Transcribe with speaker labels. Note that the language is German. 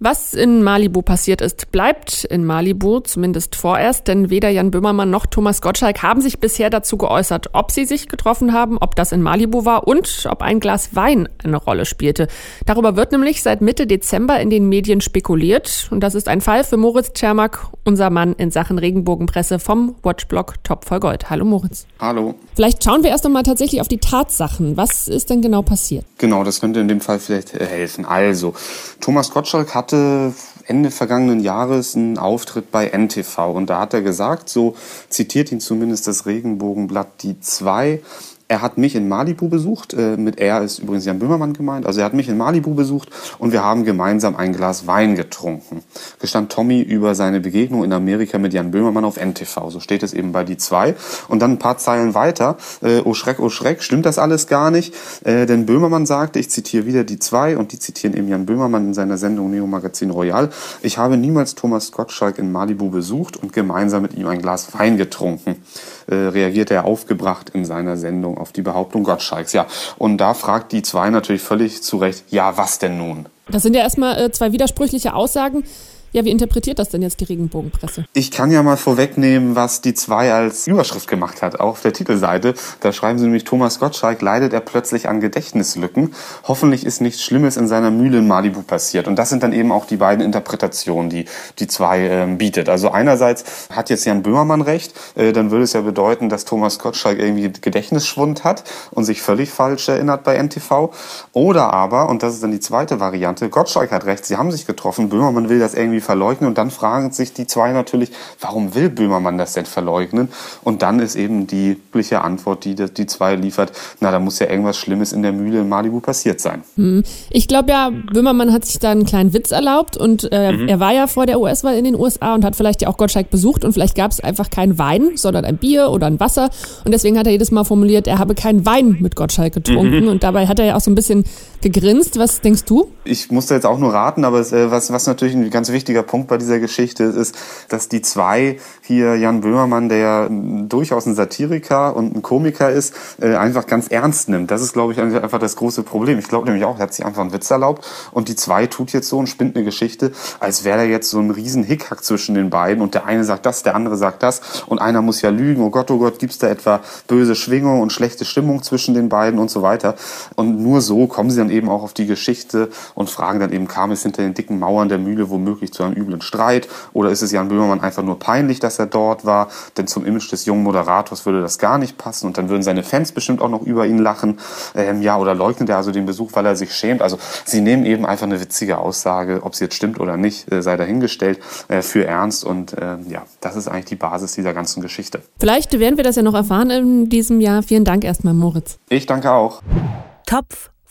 Speaker 1: Was in Malibu passiert ist, bleibt in Malibu, zumindest vorerst, denn weder Jan Böhmermann noch Thomas Gottschalk haben sich bisher dazu geäußert, ob sie sich getroffen haben, ob das in Malibu war und ob ein Glas Wein eine Rolle spielte. Darüber wird nämlich seit Mitte Dezember in den Medien spekuliert und das ist ein Fall für Moritz Czermak, unser Mann in Sachen Regenbogenpresse vom Watchblog Top voll Gold. Hallo Moritz.
Speaker 2: Hallo.
Speaker 1: Vielleicht schauen wir erst einmal tatsächlich auf die Tatsachen. Was ist denn genau passiert?
Speaker 2: Genau, das könnte in dem Fall vielleicht äh, helfen. Also, Thomas Gottschalk hat hatte Ende vergangenen Jahres einen Auftritt bei NTV und da hat er gesagt, so zitiert ihn zumindest das Regenbogenblatt die zwei, er hat mich in Malibu besucht. Äh, mit er ist übrigens Jan Böhmermann gemeint. Also er hat mich in Malibu besucht und wir haben gemeinsam ein Glas Wein getrunken. Gestand Tommy über seine Begegnung in Amerika mit Jan Böhmermann auf NTV. So steht es eben bei die zwei. Und dann ein paar Zeilen weiter. Äh, oh Schreck, oh Schreck, stimmt das alles gar nicht? Äh, denn Böhmermann sagte, ich zitiere wieder die zwei und die zitieren eben Jan Böhmermann in seiner Sendung Neo Magazin Royal. Ich habe niemals Thomas Gottschalk in Malibu besucht und gemeinsam mit ihm ein Glas Wein getrunken. Äh, reagiert er aufgebracht in seiner Sendung auf die Behauptung Gottschalks. Ja, und da fragt die zwei natürlich völlig zu Recht, ja, was denn nun?
Speaker 1: Das sind ja erstmal äh, zwei widersprüchliche Aussagen. Ja, wie interpretiert das denn jetzt die Regenbogenpresse?
Speaker 2: Ich kann ja mal vorwegnehmen, was die zwei als Überschrift gemacht hat auf der Titelseite. Da schreiben sie nämlich, Thomas Gottschalk leidet er plötzlich an Gedächtnislücken. Hoffentlich ist nichts Schlimmes in seiner Mühle in Malibu passiert. Und das sind dann eben auch die beiden Interpretationen, die die zwei äh, bietet. Also einerseits hat jetzt Jan Böhmermann recht, äh, dann würde es ja bedeuten, dass Thomas Gottschalk irgendwie Gedächtnisschwund hat und sich völlig falsch erinnert bei NTV. Oder aber, und das ist dann die zweite Variante, Gottschalk hat recht, sie haben sich getroffen, Böhmermann will das irgendwie verleugnen. Und dann fragen sich die zwei natürlich, warum will Böhmermann das denn verleugnen? Und dann ist eben die übliche Antwort, die die zwei liefert, na, da muss ja irgendwas Schlimmes in der Mühle in Malibu passiert sein.
Speaker 1: Hm. Ich glaube ja, Böhmermann hat sich da einen kleinen Witz erlaubt und äh, mhm. er war ja vor der US-Wahl in den USA und hat vielleicht ja auch Gottschalk besucht und vielleicht gab es einfach keinen Wein, sondern ein Bier oder ein Wasser. Und deswegen hat er jedes Mal formuliert, er habe keinen Wein mit Gottschalk getrunken. Mhm. Und dabei hat er ja auch so ein bisschen gegrinst. Was denkst du?
Speaker 2: Ich musste jetzt auch nur raten, aber es, äh, was, was natürlich ein ganz wichtiger Punkt bei dieser Geschichte ist, dass die zwei hier, Jan Böhmermann, der ja durchaus ein Satiriker und ein Komiker ist, äh, einfach ganz ernst nimmt. Das ist, glaube ich, einfach das große Problem. Ich glaube nämlich auch, er hat sich einfach einen Witz erlaubt und die zwei tut jetzt so und spinnt eine Geschichte, als wäre da jetzt so ein riesen Hickhack zwischen den beiden und der eine sagt das, der andere sagt das und einer muss ja lügen, oh Gott, oh Gott, gibt's da etwa böse Schwingung und schlechte Stimmung zwischen den beiden und so weiter. Und nur so kommen sie dann eben auch auf die Geschichte und fragen dann eben, kam es hinter den dicken Mauern der Mühle womöglich zu einem üblen Streit oder ist es Jan Böhmermann einfach nur peinlich, dass er dort war? Denn zum Image des jungen Moderators würde das gar nicht passen und dann würden seine Fans bestimmt auch noch über ihn lachen. Ähm, ja, oder leugnet er also den Besuch, weil er sich schämt? Also sie nehmen eben einfach eine witzige Aussage, ob sie jetzt stimmt oder nicht, äh, sei dahingestellt, äh, für ernst und äh, ja, das ist eigentlich die Basis dieser ganzen Geschichte.
Speaker 1: Vielleicht werden wir das ja noch erfahren in diesem Jahr. Vielen Dank erstmal, Moritz.
Speaker 2: Ich danke auch.
Speaker 3: Topf